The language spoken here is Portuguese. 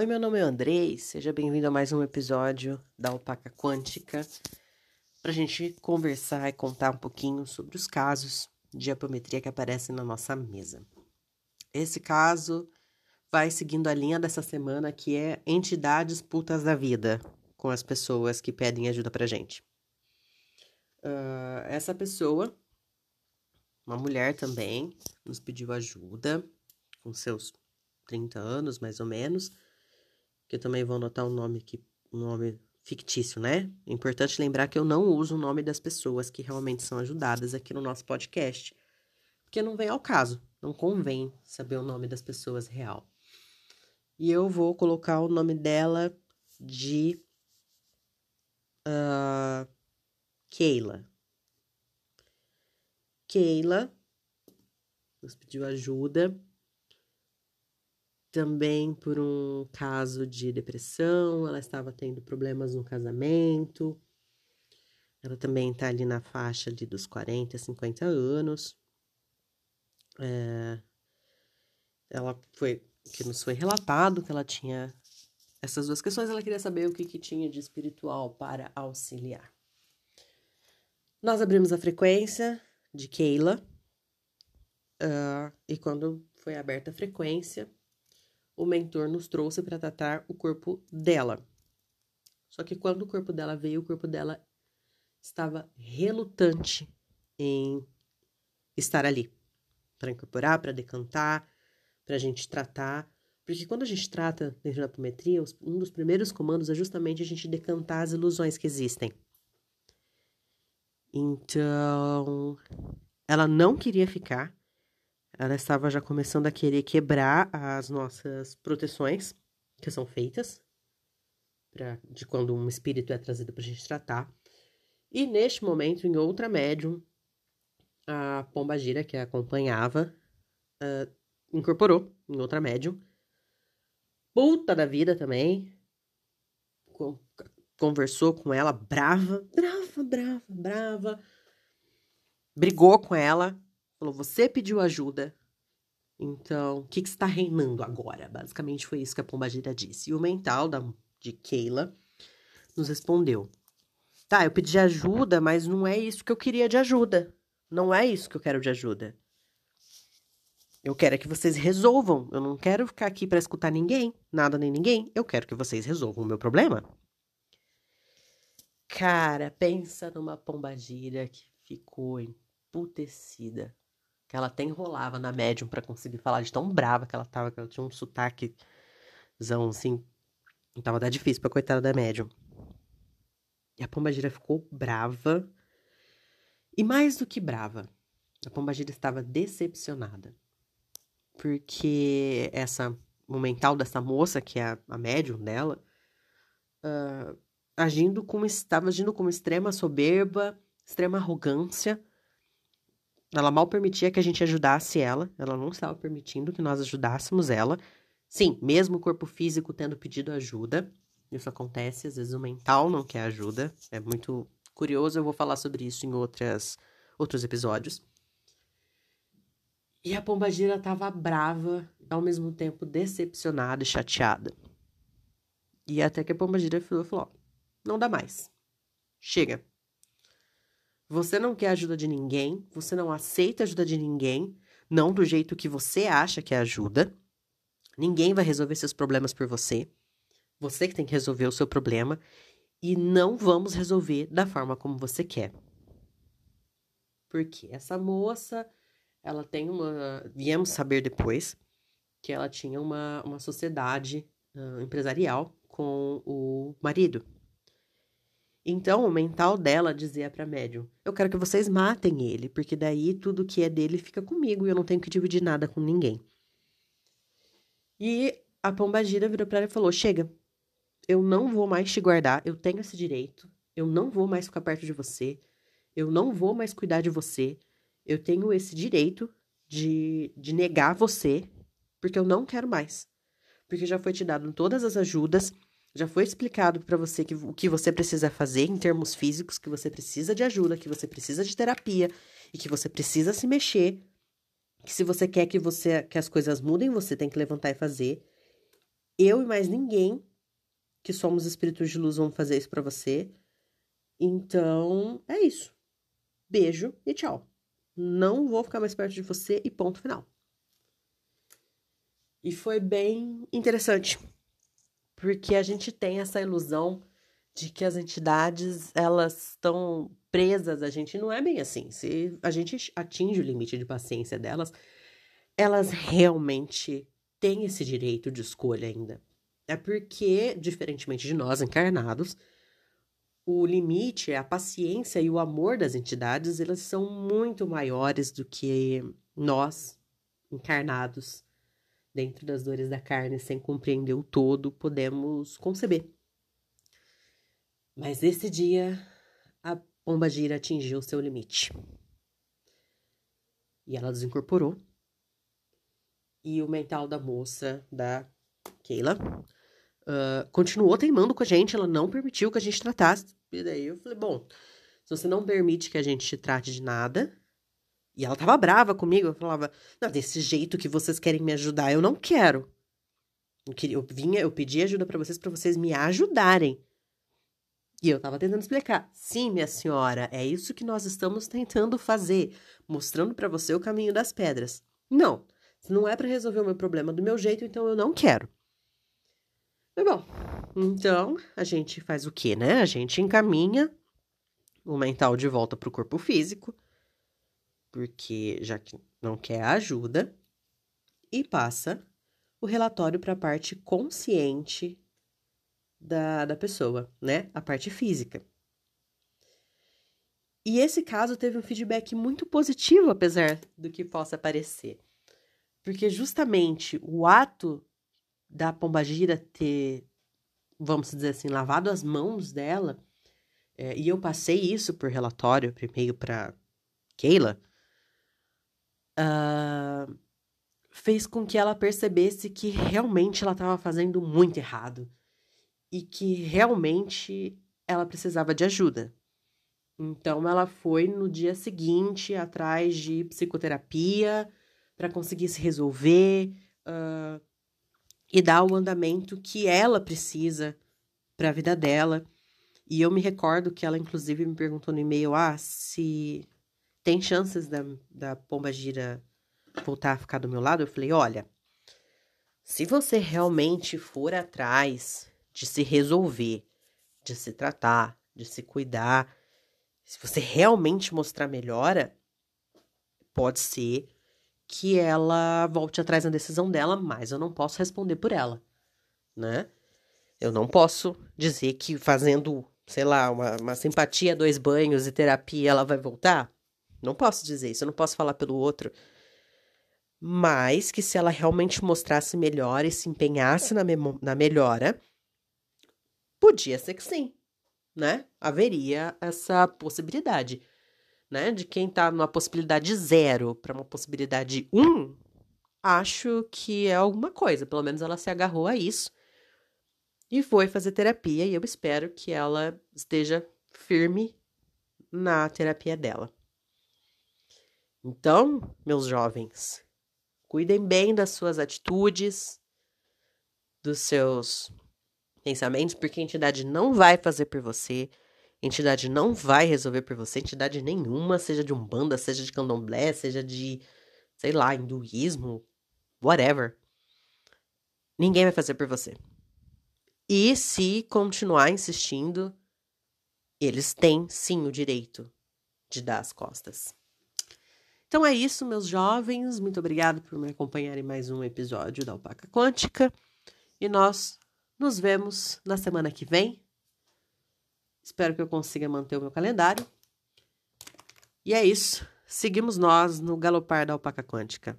Oi, meu nome é Andrei, seja bem-vindo a mais um episódio da Alpaca Quântica para a gente conversar e contar um pouquinho sobre os casos de apometria que aparecem na nossa mesa. Esse caso vai seguindo a linha dessa semana que é entidades putas da vida com as pessoas que pedem ajuda pra gente. Uh, essa pessoa, uma mulher também, nos pediu ajuda com seus 30 anos, mais ou menos que também vou anotar um nome aqui, um nome fictício, né? É importante lembrar que eu não uso o nome das pessoas que realmente são ajudadas aqui no nosso podcast, porque não vem ao caso, não convém saber o nome das pessoas real. E eu vou colocar o nome dela de uh, Keila. Keila nos pediu ajuda também por um caso de depressão, ela estava tendo problemas no casamento. Ela também está ali na faixa de dos 40, 50 anos. É, ela foi que nos foi relatado que ela tinha essas duas questões, ela queria saber o que, que tinha de espiritual para auxiliar. Nós abrimos a frequência de Keila, uh, e quando foi aberta a frequência, o mentor nos trouxe para tratar o corpo dela. Só que quando o corpo dela veio, o corpo dela estava relutante em estar ali para incorporar, para decantar, para a gente tratar. Porque quando a gente trata dentro da apometria, um dos primeiros comandos é justamente a gente decantar as ilusões que existem. Então, ela não queria ficar, ela estava já começando a querer quebrar as nossas proteções que são feitas pra, de quando um espírito é trazido para a gente tratar. E neste momento, em outra médium, a pomba gira que a acompanhava uh, incorporou em outra médium. Puta da vida também. Conversou com ela, brava, brava, brava, brava. Brigou com ela Falou, você pediu ajuda, então o que, que está reinando agora? Basicamente foi isso que a Pombagira disse. E o mental da, de Keila nos respondeu: Tá, eu pedi ajuda, mas não é isso que eu queria de ajuda. Não é isso que eu quero de ajuda. Eu quero é que vocês resolvam. Eu não quero ficar aqui para escutar ninguém, nada nem ninguém. Eu quero que vocês resolvam o meu problema. Cara, pensa numa pombagira que ficou emputecida que ela até enrolava na médium para conseguir falar de tão brava que ela tava, que ela tinha um sotaquezão assim. Tava até difícil pra coitada da médium. E a pombagira ficou brava. E mais do que brava, a pombagira estava decepcionada. Porque essa, o mental dessa moça, que é a, a médium dela, uh, agindo como estava agindo com extrema soberba, extrema arrogância ela mal permitia que a gente ajudasse ela, ela não estava permitindo que nós ajudássemos ela. Sim, mesmo o corpo físico tendo pedido ajuda, isso acontece, às vezes o mental não quer ajuda, é muito curioso, eu vou falar sobre isso em outras, outros episódios. E a pombagira estava brava, ao mesmo tempo decepcionada e chateada. E até que a pombagira falou, falou, não dá mais. Chega. Você não quer ajuda de ninguém, você não aceita ajuda de ninguém, não do jeito que você acha que é ajuda. Ninguém vai resolver seus problemas por você. Você que tem que resolver o seu problema e não vamos resolver da forma como você quer. Porque essa moça, ela tem uma. Viemos saber depois que ela tinha uma, uma sociedade uh, empresarial com o marido. Então, o mental dela dizia para médium: Eu quero que vocês matem ele, porque daí tudo que é dele fica comigo e eu não tenho que dividir nada com ninguém. E a pombagira virou para ela e falou: Chega, eu não vou mais te guardar, eu tenho esse direito, eu não vou mais ficar perto de você, eu não vou mais cuidar de você, eu tenho esse direito de, de negar você, porque eu não quero mais. Porque já foi te dado todas as ajudas já foi explicado para você que, o que você precisa fazer em termos físicos, que você precisa de ajuda, que você precisa de terapia e que você precisa se mexer. Que se você quer que você que as coisas mudem, você tem que levantar e fazer. eu e mais ninguém que somos espíritos de luz vão fazer isso para você. Então, é isso. Beijo e tchau. Não vou ficar mais perto de você e ponto final. E foi bem interessante, porque a gente tem essa ilusão de que as entidades elas estão presas a gente. Não é bem assim. Se a gente atinge o limite de paciência delas, elas realmente têm esse direito de escolha ainda. É porque, diferentemente de nós encarnados, o limite, a paciência e o amor das entidades, elas são muito maiores do que nós encarnados dentro das dores da carne, sem compreender o todo, podemos conceber. Mas esse dia, a pomba gira atingiu seu limite. E ela desincorporou. E o mental da moça, da Keila, uh, continuou teimando com a gente. Ela não permitiu que a gente tratasse. E daí eu falei: bom, se você não permite que a gente te trate de nada, e ela tava brava comigo. Eu falava, não, desse jeito que vocês querem me ajudar, eu não quero. Eu, queria, eu vinha, eu pedi ajuda para vocês para vocês me ajudarem. E eu tava tentando explicar. Sim, minha senhora, é isso que nós estamos tentando fazer, mostrando para você o caminho das pedras. Não, se não é para resolver o meu problema do meu jeito, então eu não quero. Mas bom, então a gente faz o quê, né? A gente encaminha o mental de volta pro corpo físico porque já que não quer ajuda, e passa o relatório para a parte consciente da, da pessoa, né? A parte física. E esse caso teve um feedback muito positivo, apesar do que possa parecer. Porque justamente o ato da pombagira ter, vamos dizer assim, lavado as mãos dela, é, e eu passei isso por relatório primeiro para Keila, uh, fez com que ela percebesse que realmente ela estava fazendo muito errado e que realmente ela precisava de ajuda. Então ela foi no dia seguinte atrás de psicoterapia para conseguir se resolver uh, e dar o andamento que ela precisa para a vida dela. E eu me recordo que ela, inclusive, me perguntou no e-mail: ah, se tem chances da, da pomba gira voltar a ficar do meu lado? Eu falei: olha, se você realmente for atrás de se resolver, de se tratar, de se cuidar, se você realmente mostrar melhora, pode ser que ela volte atrás na decisão dela, mas eu não posso responder por ela, né? Eu não posso dizer que fazendo, sei lá, uma, uma simpatia, dois banhos e terapia, ela vai voltar. Não posso dizer isso, eu não posso falar pelo outro. Mas que se ela realmente mostrasse melhor e se empenhasse na, na melhora, podia ser que sim, né? Haveria essa possibilidade, né? De quem tá numa possibilidade zero para uma possibilidade um, acho que é alguma coisa. Pelo menos ela se agarrou a isso e foi fazer terapia. E eu espero que ela esteja firme na terapia dela. Então, meus jovens, cuidem bem das suas atitudes, dos seus pensamentos, porque a entidade não vai fazer por você, a entidade não vai resolver por você, entidade nenhuma, seja de umbanda, seja de candomblé, seja de, sei lá, hinduísmo, whatever. Ninguém vai fazer por você. E se continuar insistindo, eles têm sim o direito de dar as costas. Então é isso, meus jovens. Muito obrigado por me acompanhar em mais um episódio da Alpaca Quântica. E nós nos vemos na semana que vem. Espero que eu consiga manter o meu calendário. E é isso. Seguimos nós no galopar da Alpaca Quântica.